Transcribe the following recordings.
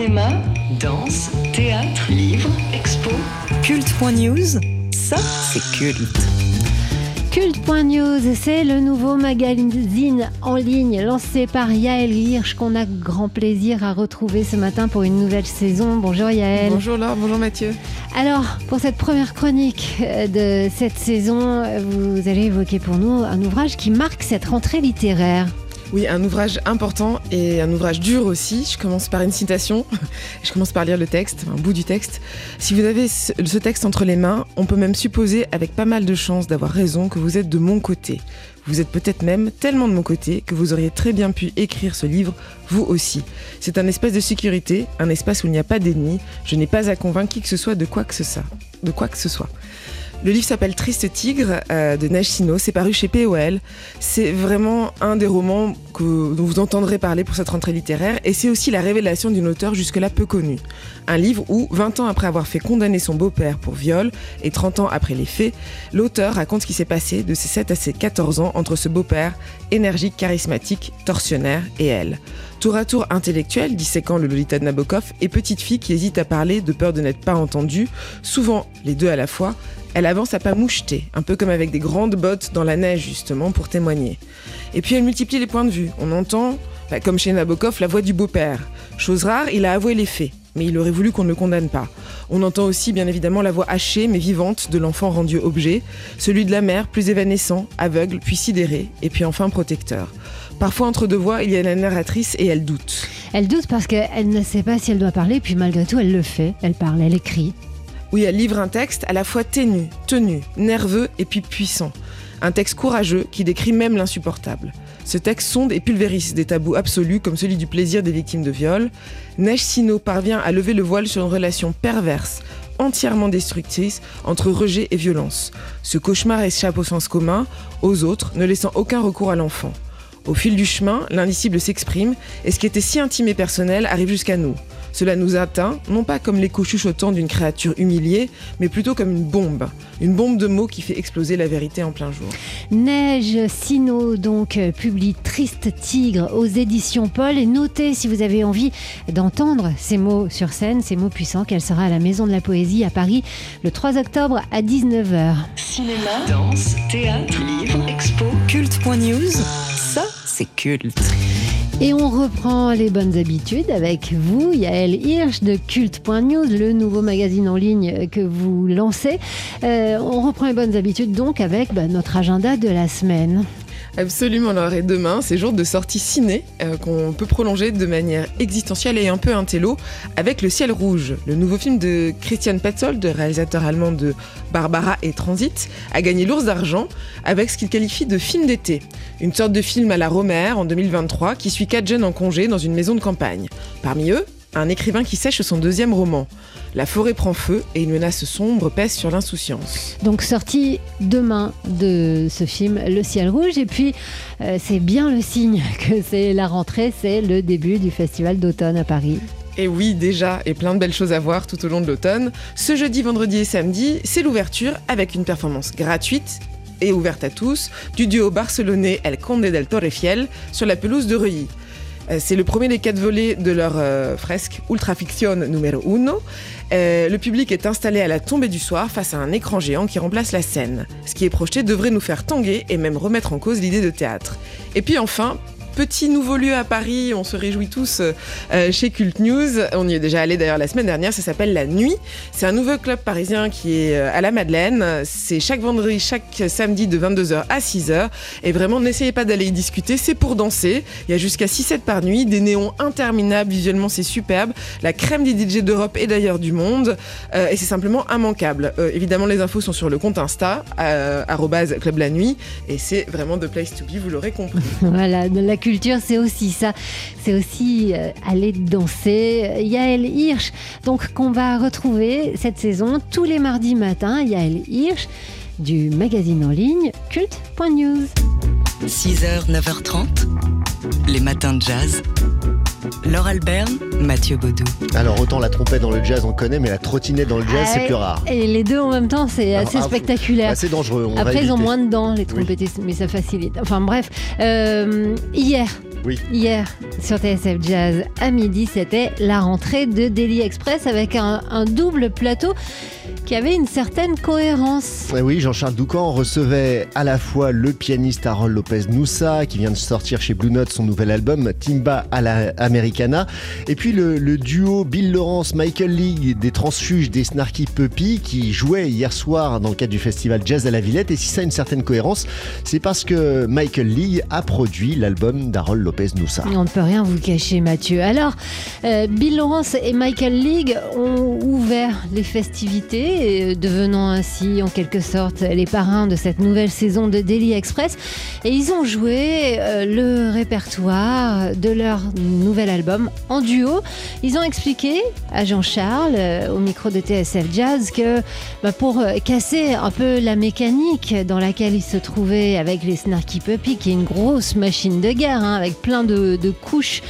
Cinéma, danse, théâtre, livre, expo. Culte.news, ça c'est culte. Culte.news, c'est le nouveau magazine en ligne lancé par Yael Hirsch qu'on a grand plaisir à retrouver ce matin pour une nouvelle saison. Bonjour Yael. Bonjour Laure, bonjour Mathieu. Alors, pour cette première chronique euh, de cette saison, vous allez évoquer pour nous un ouvrage qui marque cette rentrée littéraire. Oui, un ouvrage important et un ouvrage dur aussi. Je commence par une citation. Je commence par lire le texte, un bout du texte. Si vous avez ce texte entre les mains, on peut même supposer avec pas mal de chance d'avoir raison que vous êtes de mon côté. Vous êtes peut-être même tellement de mon côté que vous auriez très bien pu écrire ce livre, vous aussi. C'est un espace de sécurité, un espace où il n'y a pas d'ennemis. Je n'ai pas à convaincre qui que ce soit de quoi que ce soit. De quoi que ce soit. Le livre s'appelle Triste Tigre euh, de Sino. C'est paru chez POL. C'est vraiment un des romans dont vous entendrez parler pour cette rentrée littéraire. Et c'est aussi la révélation d'une auteure jusque-là peu connue. Un livre où, 20 ans après avoir fait condamner son beau-père pour viol et 30 ans après les faits, l'auteur raconte ce qui s'est passé de ses 7 à ses 14 ans entre ce beau-père énergique, charismatique, tortionnaire et elle. Tour à tour intellectuel, disséquant le Lolita de Nabokov, et petite fille qui hésite à parler de peur de n'être pas entendue, souvent les deux à la fois, elle avance à pas moucheter, un peu comme avec des grandes bottes dans la neige justement pour témoigner. Et puis elle multiplie les points de vue. On entend, bah, comme chez Nabokov, la voix du beau-père. Chose rare, il a avoué les faits, mais il aurait voulu qu'on ne le condamne pas. On entend aussi bien évidemment la voix hachée mais vivante de l'enfant rendu objet, celui de la mère plus évanescent, aveugle, puis sidéré, et puis enfin protecteur. Parfois entre deux voix, il y a la narratrice et elle doute. Elle doute parce qu'elle ne sait pas si elle doit parler, puis malgré tout elle le fait, elle parle, elle écrit. Oui, elle livre un texte à la fois ténu, tenu, nerveux et puis puissant. Un texte courageux qui décrit même l'insupportable. Ce texte sonde et pulvérise des tabous absolus comme celui du plaisir des victimes de viol. Neige Sino parvient à lever le voile sur une relation perverse, entièrement destructrice entre rejet et violence. Ce cauchemar échappe au sens commun, aux autres, ne laissant aucun recours à l'enfant. Au fil du chemin, l'indicible s'exprime et ce qui était si intime et personnel arrive jusqu'à nous. Cela nous atteint, non pas comme l'écho chuchotant d'une créature humiliée, mais plutôt comme une bombe. Une bombe de mots qui fait exploser la vérité en plein jour. Neige Sino, donc, euh, publie Triste Tigre aux éditions Paul. Et notez, si vous avez envie d'entendre ces mots sur scène, ces mots puissants, qu'elle sera à la Maison de la Poésie à Paris le 3 octobre à 19h. Cinéma, danse, théâtre, livre, expo. Culte.news, ça c'est culte. Et on reprend les bonnes habitudes avec vous, Yael Hirsch de Culte.news, le nouveau magazine en ligne que vous lancez. Euh, on reprend les bonnes habitudes donc avec bah, notre agenda de la semaine. Absolument, alors et demain, c'est jour de sortie ciné euh, qu'on peut prolonger de manière existentielle et un peu intello avec Le Ciel Rouge. Le nouveau film de Christian Petzold, réalisateur allemand de Barbara et Transit, a gagné l'ours d'argent avec ce qu'il qualifie de film d'été. Une sorte de film à la Romère en 2023 qui suit quatre jeunes en congé dans une maison de campagne. Parmi eux, un écrivain qui sèche son deuxième roman. La forêt prend feu et une menace sombre pèse sur l'insouciance. Donc sorti demain de ce film Le ciel rouge et puis euh, c'est bien le signe que c'est la rentrée, c'est le début du festival d'automne à Paris. Et oui, déjà, et plein de belles choses à voir tout au long de l'automne. Ce jeudi, vendredi et samedi, c'est l'ouverture avec une performance gratuite et ouverte à tous du duo barcelonais El Conde del Torrefiel sur la pelouse de Reuilly. Euh, c'est le premier des quatre volets de leur euh, fresque Ultra Fiction numéro 1. Euh, le public est installé à la tombée du soir face à un écran géant qui remplace la scène. Ce qui est projeté devrait nous faire tanguer et même remettre en cause l'idée de théâtre. Et puis enfin, petit nouveau lieu à Paris, on se réjouit tous euh, chez Cult News. On y est déjà allé d'ailleurs la semaine dernière, ça s'appelle La Nuit. C'est un nouveau club parisien qui est euh, à la Madeleine. C'est chaque vendredi, chaque samedi de 22h à 6h. Et vraiment, n'essayez pas d'aller y discuter, c'est pour danser. Il y a jusqu'à 6-7 par nuit, des néons interminables, visuellement c'est superbe. La crème des DJ d'Europe et d'ailleurs du monde. Euh, et c'est simplement immanquable. évidemment, les infos sont sur le compte Insta, Club La Nuit. Et c'est vraiment the place to be, vous l'aurez compris. voilà, de la culture, c'est aussi ça. C'est aussi euh, aller danser. Yael Hirsch, donc qu'on va retrouver cette saison tous les mardis matins. Yael Hirsch du magazine en ligne culte.news. 6h, 9h30, les matins de jazz. Laure Alberne, Mathieu Baudou. Alors autant la trompette dans le jazz on connaît, mais la trottinette dans le jazz c'est plus rare. Et les deux en même temps c'est assez ah, spectaculaire. C'est dangereux. Après ils ont moins de dents les trompettistes, mais ça facilite. Enfin bref, euh, hier Oui. Hier, sur TSF Jazz, à midi, c'était la rentrée de Daily Express avec un, un double plateau qui avait une certaine cohérence. Eh oui, Jean-Charles Doucan recevait à la fois le pianiste Harold Lopez Noussa, qui vient de sortir chez Blue Note son nouvel album Timba à la Americana, et puis le, le duo Bill Lawrence, Michael League des Transfuges des Snarky Puppy, qui jouait hier soir dans le cadre du festival Jazz à la Villette. Et si ça a une certaine cohérence, c'est parce que Michael League a produit l'album d'Harold Lopez Noussa. On ne peut rien vous cacher, Mathieu. Alors, euh, Bill Lawrence et Michael League ont ouvert les festivités, euh, devenant ainsi en quelque sorte les parrains de cette nouvelle saison de Daily Express. Et ils ont joué euh, le répertoire de leur nouvel album en duo. Ils ont expliqué à Jean-Charles, euh, au micro de TSF Jazz, que bah, pour casser un peu la mécanique dans laquelle ils se trouvaient avec les Snarky Puppy, qui est une grosse machine de guerre, hein, avec plein de, couches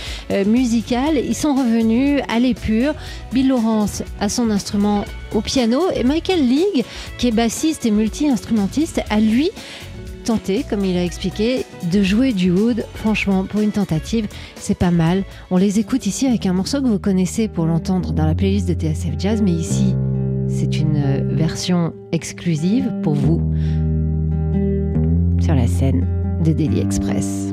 musicales, ils sont revenus à l'épure. Bill Lawrence à son instrument au piano et Michael League, qui est bassiste et multi-instrumentiste, a lui tenté, comme il a expliqué, de jouer du oud. Franchement, pour une tentative, c'est pas mal. On les écoute ici avec un morceau que vous connaissez pour l'entendre dans la playlist de TSF Jazz, mais ici, c'est une euh, version exclusive pour vous sur la scène de Daily Express.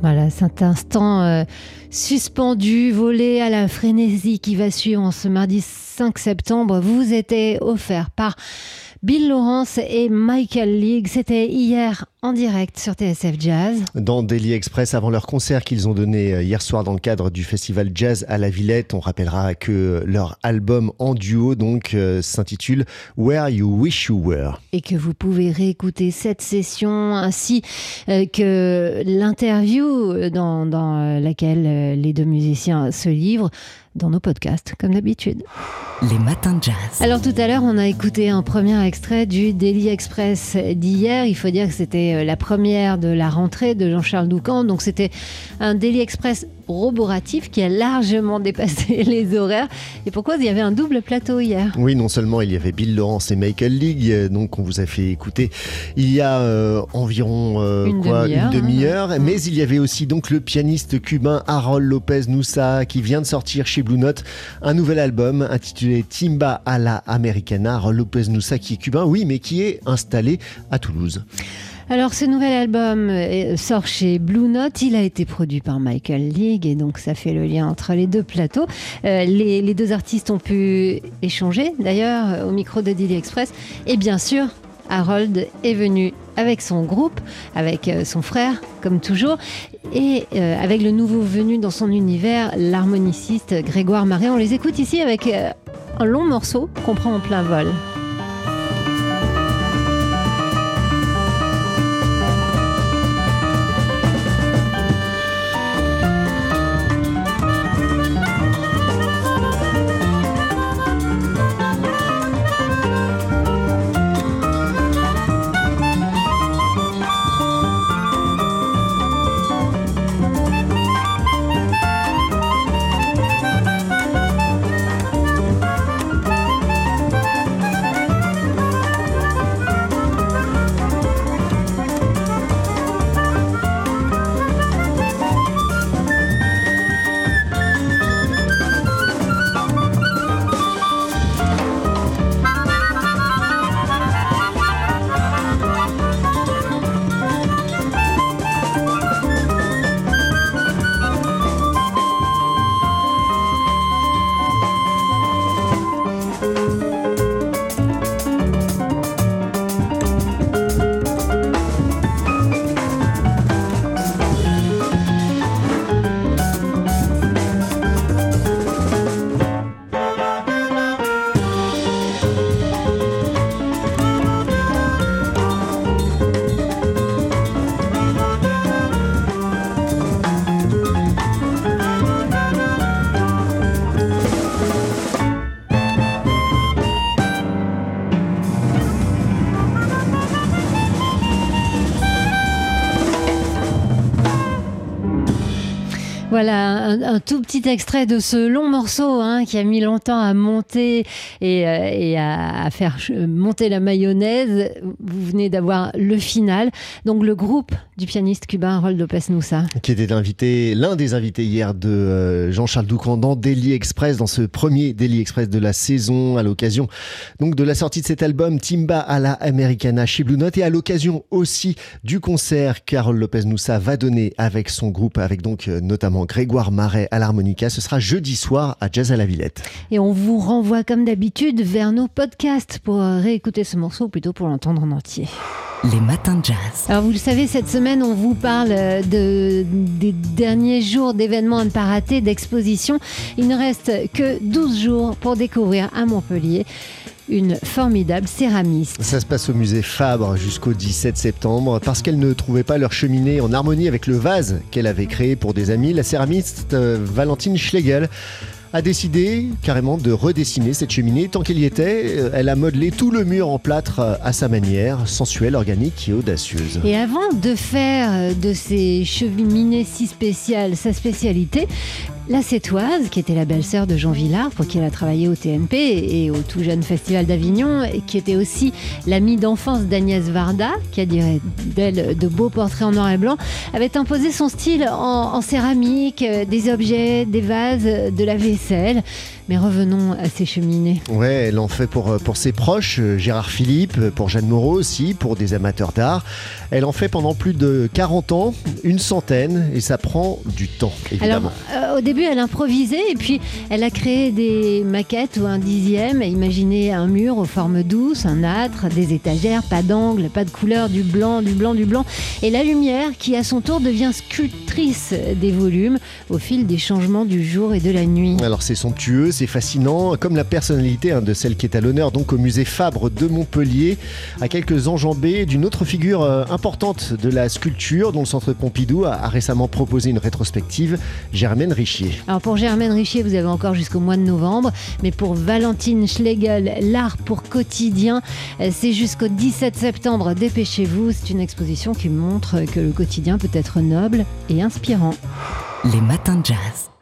Voilà, cet instant euh, suspendu, volé à la frénésie qui va suivre en ce mardi 5 septembre, vous était offert par Bill Lawrence et Michael League. C'était hier en direct sur TSF Jazz. Dans Daily Express, avant leur concert qu'ils ont donné euh, hier soir dans le cadre du festival Jazz à la Villette, on rappellera que leur album en duo donc euh, s'intitule Where You Wish You Were. Et que vous pouvez réécouter cette session ainsi euh, que l'interview dans, dans laquelle les deux musiciens se livrent dans nos podcasts, comme d'habitude. Les matins de jazz. Alors tout à l'heure, on a écouté un premier extrait du Daily Express d'hier. Il faut dire que c'était la première de la rentrée de Jean-Charles Doucan. Donc c'était un Daily Express roboratif qui a largement dépassé les horaires. Et pourquoi il y avait un double plateau hier Oui, non seulement il y avait Bill Lawrence et Michael League, donc on vous a fait écouter il y a euh, environ euh, Une demi-heure, hein. mais il y avait aussi donc le pianiste cubain Harold Lopez Noussa qui vient de sortir chez Blue Note un nouvel album intitulé Timba a la Americana. Harold Lopez Noussa qui est cubain, oui, mais qui est installé à Toulouse. Alors ce nouvel album euh, sort chez Blue Note, il a été produit par Michael League et donc ça fait le lien entre les deux plateaux. Euh, les, deux artistes ont pu échanger d'ailleurs au micro de Daily Express et bien sûr Harold est venu avec son groupe, avec euh, son frère comme toujours et avec le nouveau venu dans son univers, l'harmoniciste Grégoire Marais. On les écoute ici avec un long morceau qu'on prend en plein vol. un, tout petit extrait de ce long morceau hein, qui a mis longtemps à monter et, euh, à, faire monter la mayonnaise. Vous venez d'avoir le final. Donc le groupe du pianiste cubain Harold Lopez Noussa. qui était invité, l'un des invités hier de euh, Jean-Charles Doucan dans Daily Express, dans ce premier Daily Express de la saison, à l'occasion donc de la sortie de cet album Timba à la Americana chez Blue Note et à l'occasion aussi du concert qu'Harold Lopez Noussa va donner avec son groupe, avec donc euh, notamment Grégoire Marais à l'harmonica. Ce sera jeudi soir à Jazz à la Villette. Et on vous renvoie comme d'habitude vers nos podcasts pour euh, réécouter ce morceau ou plutôt pour l'entendre en entier. Les matins de jazz. Alors vous le savez, cette semaine, on vous parle euh, de, des derniers jours d'événements à ne pas rater, d'expositions. Il ne reste que 12 jours pour découvrir à Montpellier une formidable céramiste. Ça se passe au musée Fabre jusqu'au 17 septembre. Parce qu'elle ne trouvait pas leur cheminée en harmonie avec le vase qu'elle avait créé pour des amis, la céramiste euh, Valentine Schlegel a décidé carrément de redessiner cette cheminée. Tant qu'elle y était, euh, elle a modelé tout le mur en plâtre euh, à sa manière, sensuelle, organique et audacieuse. Et avant de faire de ces cheminées si spéciales sa spécialité, la Sétoise, qui était la belle-sœur de Jean Villard, pour qui elle a travaillé au TNP et au tout jeune Festival d'Avignon, et qui était aussi l'amie d'enfance d'Agnès Varda, qui a dirait d'elle de beaux portraits en noir et blanc, avait imposé son style en, en céramique, euh, des objets, des vases, euh, de la vaisselle. Mais revenons à ces cheminées. Ouais, elle en fait pour, euh, pour ses proches, Gérard Philippe, pour Jeanne Moreau aussi, pour des amateurs d'art. Elle en fait pendant plus de 40 ans, une centaine, et ça prend du temps, évidemment. Alors, euh, au début, début, elle improvisait et puis elle a créé des maquettes ou un dixième. Imaginez un mur aux formes douces, un âtre, des étagères, pas d'angle, pas de couleur, du blanc, du blanc, du blanc. Et la lumière qui, à son tour, devient sculptrice des volumes au fil des changements du jour et de la nuit. Alors c'est somptueux, c'est fascinant, comme la personnalité hein, de celle qui est à l'honneur donc au musée Fabre de Montpellier, à quelques enjambées d'une autre figure euh, importante de la sculpture dont le Centre Pompidou a, a récemment proposé une rétrospective, Germaine Richier. Alors pour Germaine Richier, vous avez encore jusqu'au mois de novembre, mais pour Valentine Schlegel, l'art pour quotidien, euh, c'est jusqu'au 17 septembre. Dépêchez-vous, c'est une exposition qui montre que le quotidien peut être noble et inspirant. Les matins de jazz.